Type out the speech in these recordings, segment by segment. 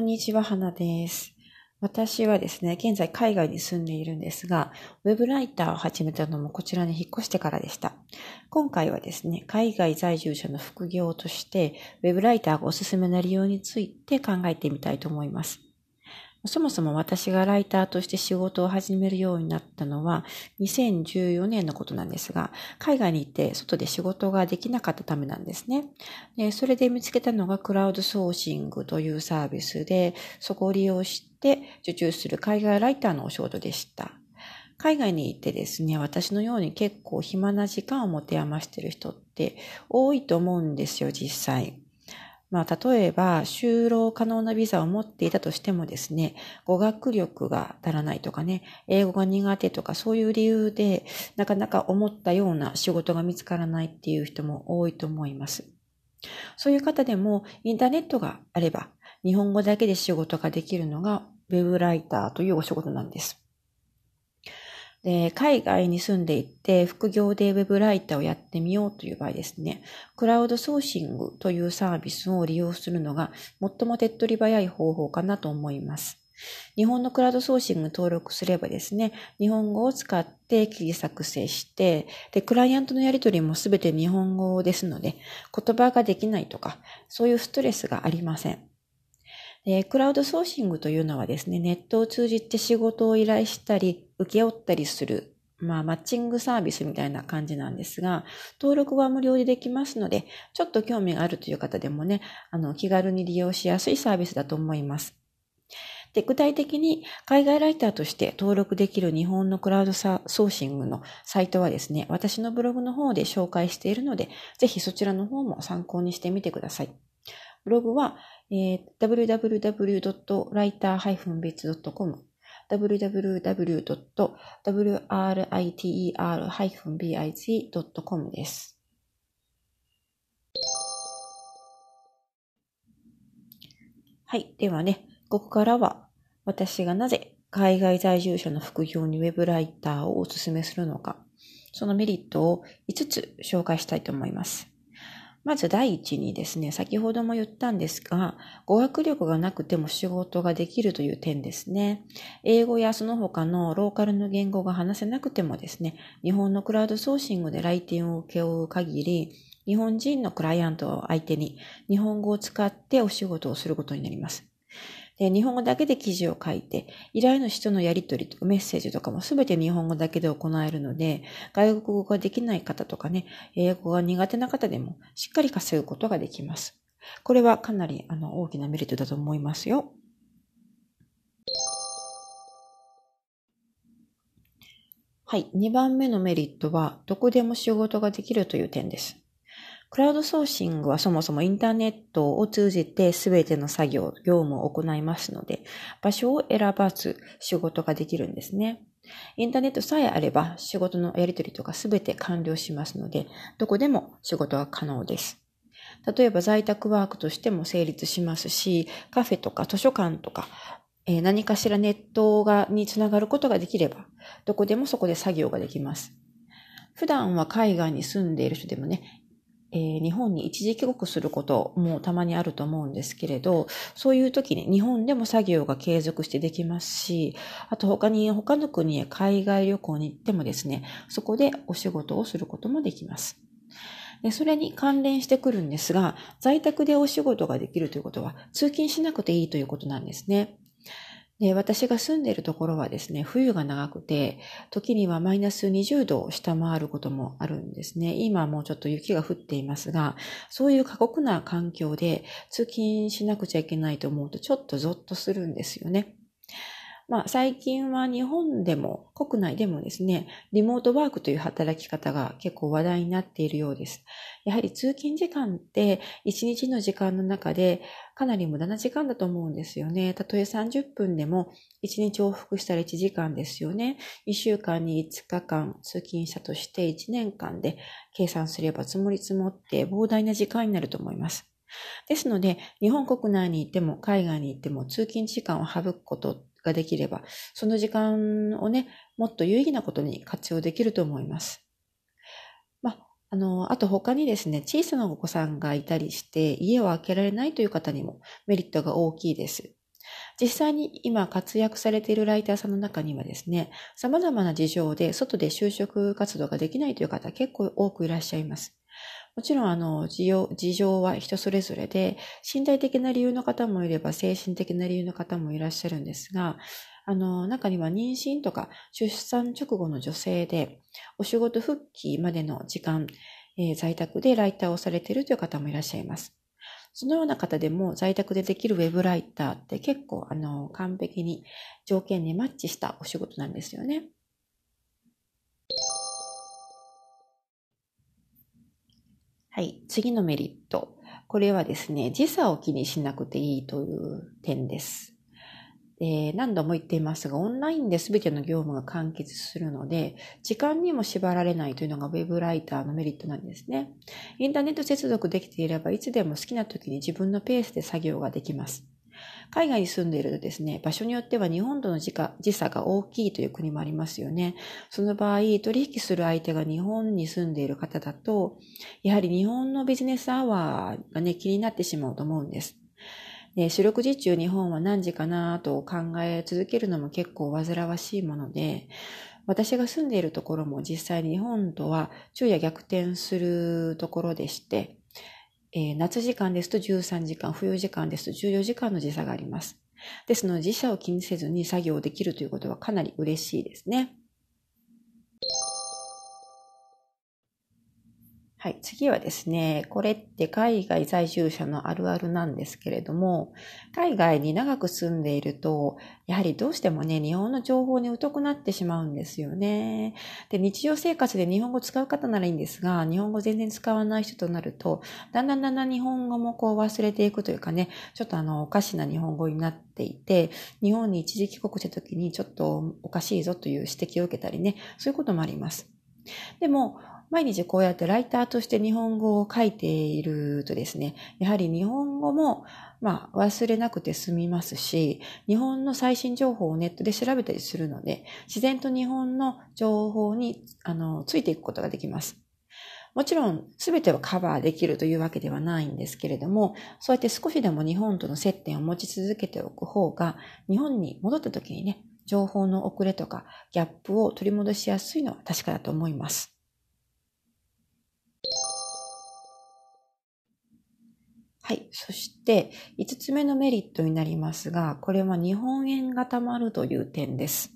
こんにちは、花です。私はですね、現在海外に住んでいるんですが、ウェブライターを始めたのもこちらに引っ越してからでした。今回はですね、海外在住者の副業として、ウェブライターがおすすめな利用について考えてみたいと思います。そもそも私がライターとして仕事を始めるようになったのは2014年のことなんですが、海外に行って外で仕事ができなかったためなんですね。でそれで見つけたのがクラウドソーシングというサービスで、そこを利用して受注する海外ライターのお仕事でした。海外に行ってですね、私のように結構暇な時間を持て余している人って多いと思うんですよ、実際。まあ、例えば、就労可能なビザを持っていたとしてもですね、語学力が足らないとかね、英語が苦手とかそういう理由で、なかなか思ったような仕事が見つからないっていう人も多いと思います。そういう方でも、インターネットがあれば、日本語だけで仕事ができるのが、ウェブライターというお仕事なんです。で、海外に住んでいて副業でウェブライターをやってみようという場合ですね、クラウドソーシングというサービスを利用するのが最も手っ取り早い方法かなと思います。日本のクラウドソーシング登録すればですね、日本語を使って記事作成して、で、クライアントのやり取りもすべて日本語ですので、言葉ができないとか、そういうストレスがありません。クラウドソーシングというのはですね、ネットを通じて仕事を依頼したり、請け負ったりする、まあ、マッチングサービスみたいな感じなんですが、登録は無料でできますので、ちょっと興味があるという方でもね、あの、気軽に利用しやすいサービスだと思います。で、具体的に海外ライターとして登録できる日本のクラウドソーシングのサイトはですね、私のブログの方で紹介しているので、ぜひそちらの方も参考にしてみてください。ブログは、えー、www.writer-bits.com www.writer-biz.com です。はい。ではね、ここからは私がなぜ海外在住者の副業にウェブライターをお勧めするのか、そのメリットを5つ紹介したいと思います。まず第一にですね、先ほども言ったんですが、語学力がなくても仕事ができるという点ですね。英語やその他のローカルの言語が話せなくてもですね、日本のクラウドソーシングで来店を請け負う限り、日本人のクライアントを相手に日本語を使ってお仕事をすることになります。で日本語だけで記事を書いて、依頼主とのやり取りとかメッセージとかもすべて日本語だけで行えるので、外国語ができない方とかね、英語が苦手な方でもしっかり稼ぐことができます。これはかなりあの大きなメリットだと思いますよ。はい。2番目のメリットは、どこでも仕事ができるという点です。クラウドソーシングはそもそもインターネットを通じて全ての作業、業務を行いますので、場所を選ばず仕事ができるんですね。インターネットさえあれば仕事のやり取りとか全て完了しますので、どこでも仕事は可能です。例えば在宅ワークとしても成立しますし、カフェとか図書館とか、えー、何かしらネットがにつながることができれば、どこでもそこで作業ができます。普段は海外に住んでいる人でもね、えー、日本に一時帰国することもたまにあると思うんですけれど、そういう時に日本でも作業が継続してできますし、あと他に他の国へ海外旅行に行ってもですね、そこでお仕事をすることもできます。でそれに関連してくるんですが、在宅でお仕事ができるということは通勤しなくていいということなんですね。で、私が住んでいるところはですね、冬が長くて、時にはマイナス20度を下回ることもあるんですね。今はもうちょっと雪が降っていますが、そういう過酷な環境で通勤しなくちゃいけないと思うとちょっとゾッとするんですよね。まあ、最近は日本でも国内でもですね、リモートワークという働き方が結構話題になっているようです。やはり通勤時間って一日の時間の中でかなり無駄な時間だと思うんですよね。たとえ30分でも1日往復したら1時間ですよね。1週間に5日間通勤したとして1年間で計算すれば積もり積もって膨大な時間になると思います。ですので、日本国内に行っても海外に行っても通勤時間を省くことっができれば、その時間をね、もっと有意義なことに活用できると思います。まあ、あの、あと他にですね、小さなお子さんがいたりして、家を開けられないという方にもメリットが大きいです。実際に今活躍されているライターさんの中にはですね、様々な事情で外で就職活動ができないという方結構多くいらっしゃいます。もちろん、あの、事情、は人それぞれで、身体的な理由の方もいれば、精神的な理由の方もいらっしゃるんですが、あの、中には妊娠とか出産直後の女性で、お仕事復帰までの時間、えー、在宅でライターをされているという方もいらっしゃいます。そのような方でも在宅でできるウェブライターって結構あの完璧に条件にマッチしたお仕事なんですよね。はい。次のメリット。これはですね、時差を気にしなくていいという点です。で、何度も言っていますが、オンラインで全ての業務が完結するので、時間にも縛られないというのが Web ライターのメリットなんですね。インターネット接続できていれば、いつでも好きな時に自分のペースで作業ができます。海外に住んでいるとですね、場所によっては日本との時差が大きいという国もありますよね。その場合、取引する相手が日本に住んでいる方だと、やはり日本のビジネスアワーがね、気になってしまうと思うんです。で、四六時中日本は何時かなと考え続けるのも結構煩わしいもので、私が住んでいるところも実際日本とは昼夜逆転するところでして、えー、夏時間ですと13時間、冬時間ですと14時間の時差があります。ですので時差を気にせずに作業できるということはかなり嬉しいですね。はい。次はですね、これって海外在住者のあるあるなんですけれども、海外に長く住んでいると、やはりどうしてもね、日本の情報に疎くなってしまうんですよね。で、日常生活で日本語使う方ならいいんですが、日本語全然使わない人となると、だんだんだんだん日本語もこう忘れていくというかね、ちょっとあの、おかしな日本語になっていて、日本に一時帰国した時にちょっとおかしいぞという指摘を受けたりね、そういうこともあります。でも、毎日こうやってライターとして日本語を書いているとですね、やはり日本語も、まあ、忘れなくて済みますし、日本の最新情報をネットで調べたりするので、自然と日本の情報に、あの、ついていくことができます。もちろん、すべてはカバーできるというわけではないんですけれども、そうやって少しでも日本との接点を持ち続けておく方が、日本に戻った時にね、情報の遅れとかギャップを取り戻しやすいのは確かだと思います。はい。そして、5つ目のメリットになりますが、これは日本円が貯まるという点です。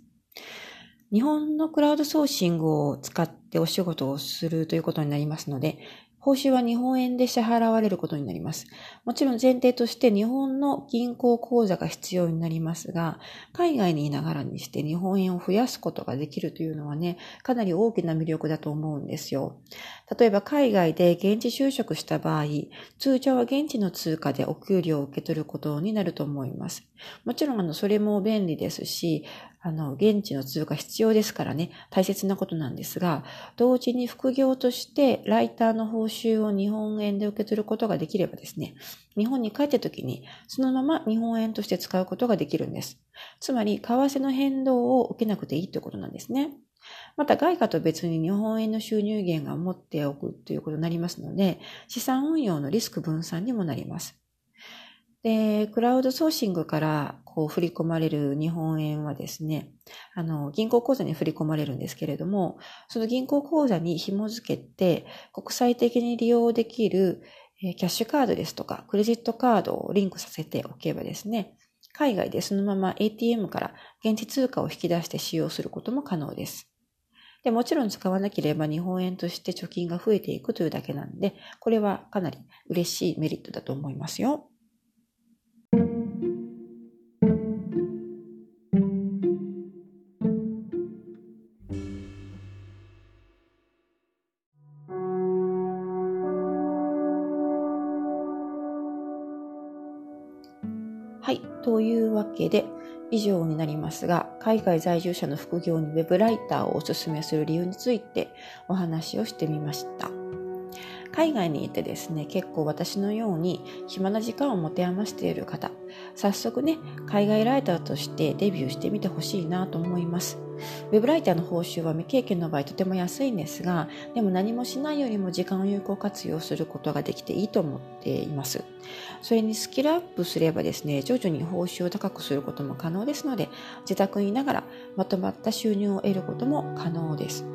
日本のクラウドソーシングを使ってお仕事をするということになりますので、報酬は日本円で支払われることになります。もちろん前提として日本の銀行口座が必要になりますが、海外にいながらにして日本円を増やすことができるというのはね、かなり大きな魅力だと思うんですよ。例えば海外で現地就職した場合、通常は現地の通貨でお給料を受け取ることになると思います。もちろんあの、それも便利ですし、あの、現地の通貨必要ですからね、大切なことなんですが、同時に副業としてライターの報酬を日本円で受け取ることができればですね、日本に帰った時にそのまま日本円として使うことができるんです。つまり、為替の変動を受けなくていいということなんですね。また外貨と別に日本円の収入源が持っておくということになりますので、資産運用のリスク分散にもなります。で、クラウドソーシングからこう振り込まれる日本円はですね、あの、銀行口座に振り込まれるんですけれども、その銀行口座に紐付けて国際的に利用できるキャッシュカードですとか、クレジットカードをリンクさせておけばですね、海外でそのまま ATM から現地通貨を引き出して使用することも可能です。で、もちろん使わなければ日本円として貯金が増えていくというだけなんで、これはかなり嬉しいメリットだと思いますよ。はい。というわけで、以上になりますが、海外在住者の副業にウェブライターをおすすめする理由についてお話をしてみました。海外にいてですね、結構私のように暇な時間を持て余している方、早速ね、海外ライターとしてデビューしてみてほしいなと思います。ウェブライターの報酬は未経験の場合とても安いんですが、でも何もしないよりも時間を有効活用することができていいと思っています。それにスキルアップすればですね、徐々に報酬を高くすることも可能ですので、自宅にいながらまとまった収入を得ることも可能です。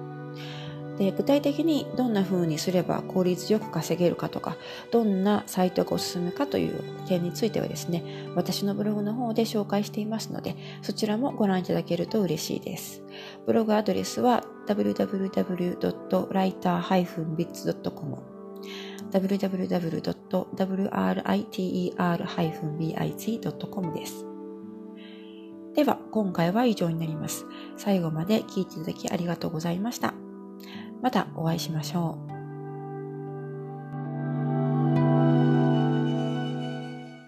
で具体的にどんな風にすれば効率よく稼げるかとかどんなサイトがおすすめかという点についてはですね私のブログの方で紹介していますのでそちらもご覧いただけると嬉しいです。ブログアドレスは www.writer-bits.com www.writer-bit.com です。では今回は以上になります。最後まで聞いていただきありがとうございました。またお会いしましょう。